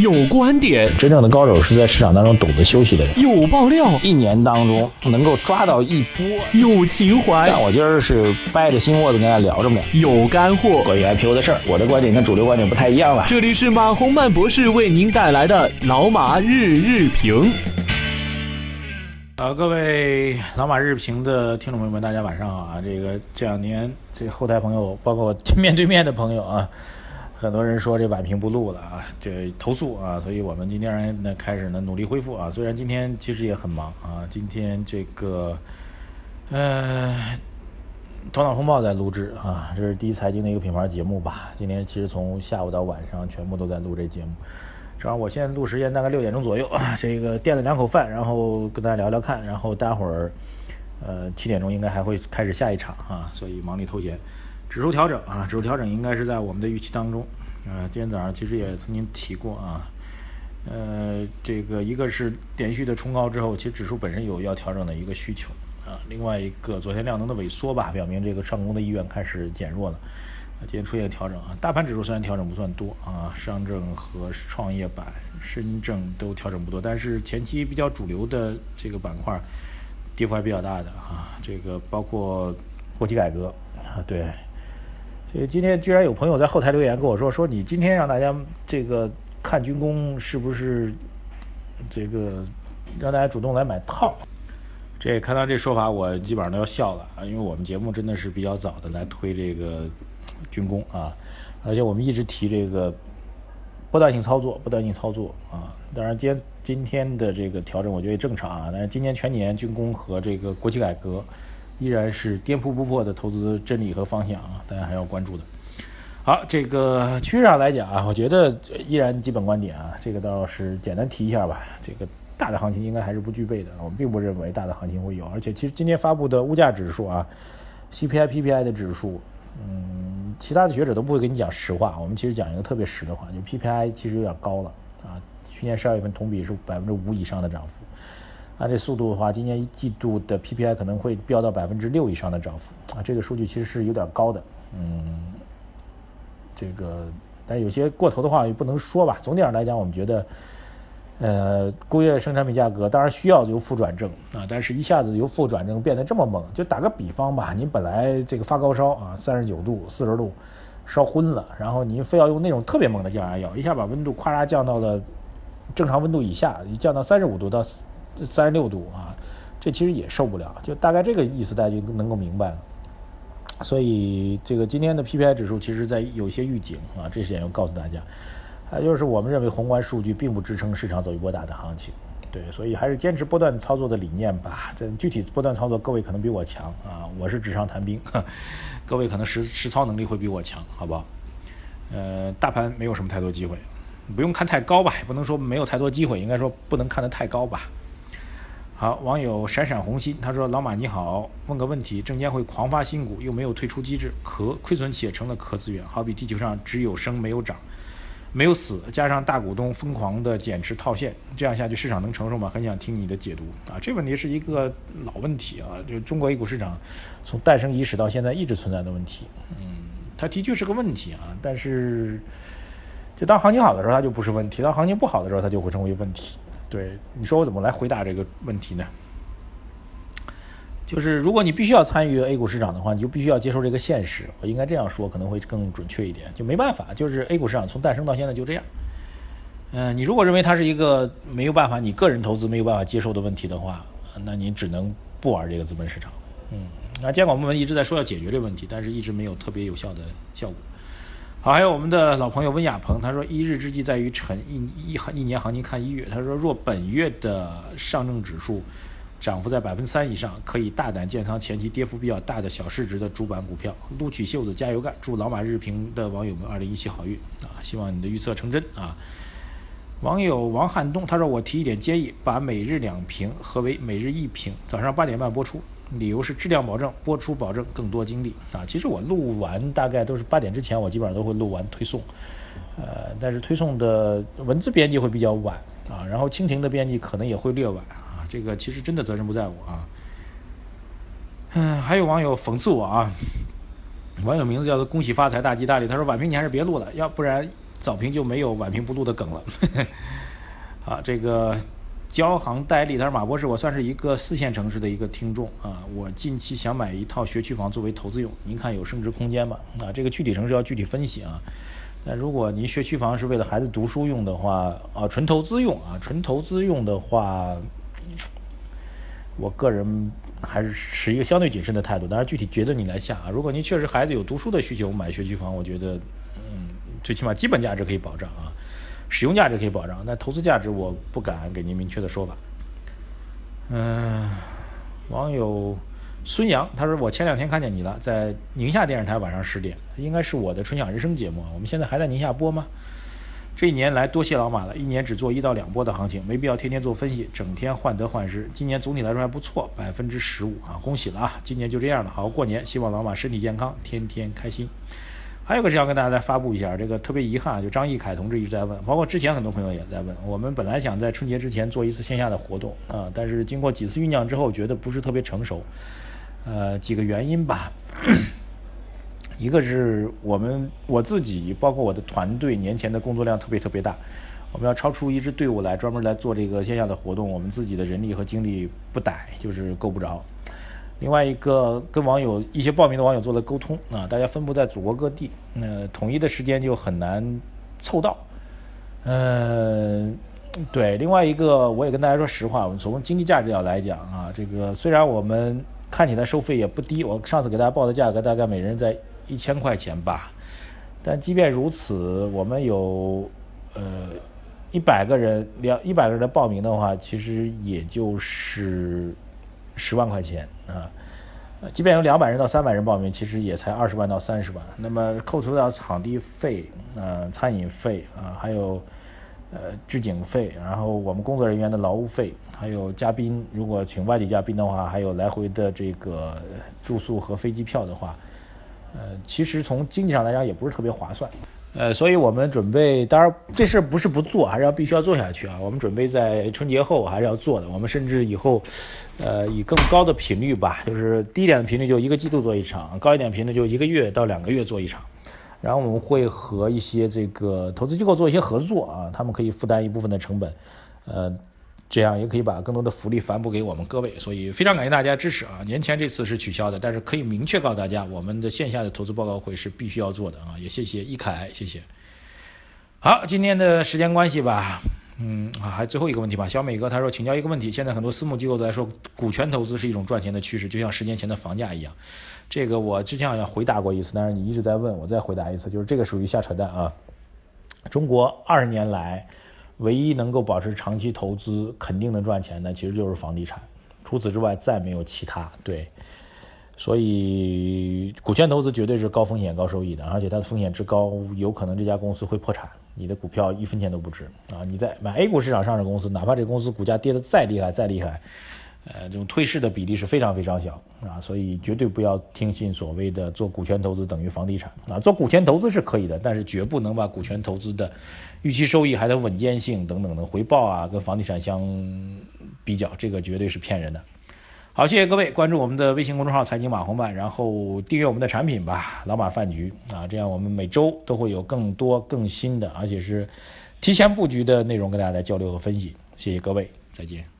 有观点，真正的高手是在市场当中懂得休息的人。有爆料，一年当中能够抓到一波。有情怀，但我今儿是掰着心窝子跟大家聊着呢。有干货，关于 IPO 的事儿，我的观点跟主流观点不太一样了。这里是马洪曼博士为您带来的老马日日评。呃，各位老马日评的听众朋友们，大家晚上好啊！这个这两年，这后台朋友，包括面对面的朋友啊，很多人说这晚评不录了啊，这投诉啊，所以我们今天呢开始呢努力恢复啊。虽然今天其实也很忙啊，今天这个呃头脑风暴在录制啊，这是第一财经的一个品牌节目吧。今天其实从下午到晚上全部都在录这节目。正好我现在录时间大概六点钟左右啊，这个垫了两口饭，然后跟大家聊聊看，然后待会儿，呃七点钟应该还会开始下一场啊，所以忙里偷闲。指数调整啊，指数调整应该是在我们的预期当中。呃，今天早上其实也曾经提过啊，呃，这个一个是连续的冲高之后，其实指数本身有要调整的一个需求啊，另外一个昨天量能的萎缩吧，表明这个上攻的意愿开始减弱了。今天出现调整啊，大盘指数虽然调整不算多啊，上证和创业板、深证都调整不多，但是前期比较主流的这个板块跌幅还比较大的啊，这个包括国企改革啊，对，所以今天居然有朋友在后台留言跟我说，说你今天让大家这个看军工是不是这个让大家主动来买套？这看到这说法，我基本上都要笑了啊，因为我们节目真的是比较早的来推这个。军工啊，而且我们一直提这个波段性操作，波段性操作啊。当然，今今天的这个调整我觉得也正常啊。但是今年全年军工和这个国企改革依然是颠扑不破的投资真理和方向啊，大家还要关注的。好，这个趋势上来讲啊，我觉得依然基本观点啊，这个倒是简单提一下吧。这个大的行情应该还是不具备的，我们并不认为大的行情会有。而且其实今天发布的物价指数啊，CPI、PPI 的指数。嗯，其他的学者都不会跟你讲实话。我们其实讲一个特别实的话，就 PPI 其实有点高了啊。去年十二月份同比是百分之五以上的涨幅，按这速度的话，今年一季度的 PPI 可能会飙到百分之六以上的涨幅啊。这个数据其实是有点高的，嗯，这个但有些过头的话也不能说吧。总体上来讲，我们觉得。呃，工业生产品价格当然需要由负转正啊，但是一下子由负转正变得这么猛，就打个比方吧，您本来这个发高烧啊，三十九度、四十度，烧昏了，然后您非要用那种特别猛的降压药，一下把温度咵嚓降到了正常温度以下，降到三十五度到三十六度啊，这其实也受不了，就大概这个意思，大家就能够明白了。所以这个今天的 PPI 指数其实在有些预警啊，这点要告诉大家。啊，就是我们认为宏观数据并不支撑市场走一波大的行情，对，所以还是坚持波段操作的理念吧。这具体波段操作，各位可能比我强啊，我是纸上谈兵，各位可能实实操能力会比我强，好不好？呃，大盘没有什么太多机会，不用看太高吧，也不能说没有太多机会，应该说不能看得太高吧。好，网友闪闪红心，他说：“老马你好，问个问题，证监会狂发新股，又没有退出机制，可亏损企业成了壳资源，好比地球上只有生没有长。”没有死，加上大股东疯狂的减持套现，这样下去市场能承受吗？很想听你的解读啊！这问题是一个老问题啊，就中国 A 股市场从诞生伊始到现在一直存在的问题。嗯，它的确是个问题啊，但是就当行情好的时候它就不是问题，当行情不好的时候它就会成为问题。对，你说我怎么来回答这个问题呢？就是如果你必须要参与 A 股市场的话，你就必须要接受这个现实。我应该这样说，可能会更准确一点。就没办法，就是 A 股市场从诞生到现在就这样。嗯，你如果认为它是一个没有办法，你个人投资没有办法接受的问题的话，那你只能不玩这个资本市场。嗯，那监管部门一直在说要解决这个问题，但是一直没有特别有效的效果。好，还有我们的老朋友温亚鹏，他说一日之计在于晨，一一一年行情看一月。他说若本月的上证指数。涨幅在百分之三以上，可以大胆建仓前期跌幅比较大的小市值的主板股票，撸起袖子加油干！祝老马日评的网友们二零一七好运啊！希望你的预测成真啊！网友王汉东他说：“我提一点建议，把每日两评合为每日一评，早上八点半播出，理由是质量保证，播出保证更多精力啊！其实我录完大概都是八点之前，我基本上都会录完推送，呃，但是推送的文字编辑会比较晚啊，然后蜻蜓的编辑可能也会略晚啊。”这个其实真的责任不在我啊，嗯，还有网友讽刺我啊，网友名字叫做恭喜发财大吉大利，他说晚评你还是别录了，要不然早评就没有晚评不录的梗了。啊，这个交行代理，他说马博士，我算是一个四线城市的一个听众啊，我近期想买一套学区房作为投资用，您看有升值空间吗？啊，这个具体城市要具体分析啊。那如果您学区房是为了孩子读书用的话，啊，纯投资用啊，纯投资用的话，我个人还是持一个相对谨慎的态度。当然，具体觉得你来下啊。如果您确实孩子有读书的需求，买学区房，我觉得，嗯，最起码基本价值可以保障啊。使用价值可以保障，但投资价值我不敢给您明确的说法。嗯，网友孙杨他说：“我前两天看见你了，在宁夏电视台晚上十点，应该是我的《春享人生》节目。我们现在还在宁夏播吗？这一年来多谢老马了，一年只做一到两波的行情，没必要天天做分析，整天患得患失。今年总体来说还不错，百分之十五啊，恭喜了啊！今年就这样了，好好过年，希望老马身体健康，天天开心。”还有个是要跟大家再发布一下，这个特别遗憾，就张毅凯同志一直在问，包括之前很多朋友也在问。我们本来想在春节之前做一次线下的活动啊，但是经过几次酝酿之后，觉得不是特别成熟。呃，几个原因吧，一个是我们我自己，包括我的团队年前的工作量特别特别大，我们要超出一支队伍来专门来做这个线下的活动，我们自己的人力和精力不逮，就是够不着。另外一个跟网友一些报名的网友做了沟通啊，大家分布在祖国各地，那统一的时间就很难凑到。嗯，对。另外一个，我也跟大家说实话，我们从经济价值角来讲啊，这个虽然我们看起来收费也不低，我上次给大家报的价格大概每人在一千块钱吧，但即便如此，我们有呃一百个人两一百个人的报名的话，其实也就是。十万块钱啊，即便有两百人到三百人报名，其实也才二十万到三十万。那么扣除掉场地费、呃餐饮费啊，还有呃置景费，然后我们工作人员的劳务费，还有嘉宾，如果请外地嘉宾的话，还有来回的这个住宿和飞机票的话，呃，其实从经济上来讲也不是特别划算。呃，所以我们准备，当然这事儿不是不做，还是要必须要做下去啊。我们准备在春节后还是要做的。我们甚至以后，呃，以更高的频率吧，就是低一点的频率就一个季度做一场，高一点频率就一个月到两个月做一场。然后我们会和一些这个投资机构做一些合作啊，他们可以负担一部分的成本，呃。这样也可以把更多的福利反哺给我们各位，所以非常感谢大家支持啊！年前这次是取消的，但是可以明确告诉大家，我们的线下的投资报告会是必须要做的啊！也谢谢一凯，谢谢。好，今天的时间关系吧，嗯啊，还最后一个问题吧，小美哥他说请教一个问题，现在很多私募机构都在说股权投资是一种赚钱的趋势，就像十年前的房价一样，这个我之前好像回答过一次，但是你一直在问我再回答一次，就是这个属于瞎扯淡啊！中国二十年来。唯一能够保持长期投资肯定能赚钱的，其实就是房地产，除此之外再没有其他。对，所以股权投资绝对是高风险高收益的，而且它的风险之高，有可能这家公司会破产，你的股票一分钱都不值啊！你在买 A 股市场上市公司，哪怕这公司股价跌得再厉害再厉害。呃，这种退市的比例是非常非常小啊，所以绝对不要听信所谓的做股权投资等于房地产啊。做股权投资是可以的，但是绝不能把股权投资的预期收益、还有稳健性等等的回报啊，跟房地产相比较，这个绝对是骗人的。好，谢谢各位关注我们的微信公众号“财经马红漫”，然后订阅我们的产品吧，老马饭局啊，这样我们每周都会有更多更新的，而且是提前布局的内容跟大家来交流和分析。谢谢各位，再见。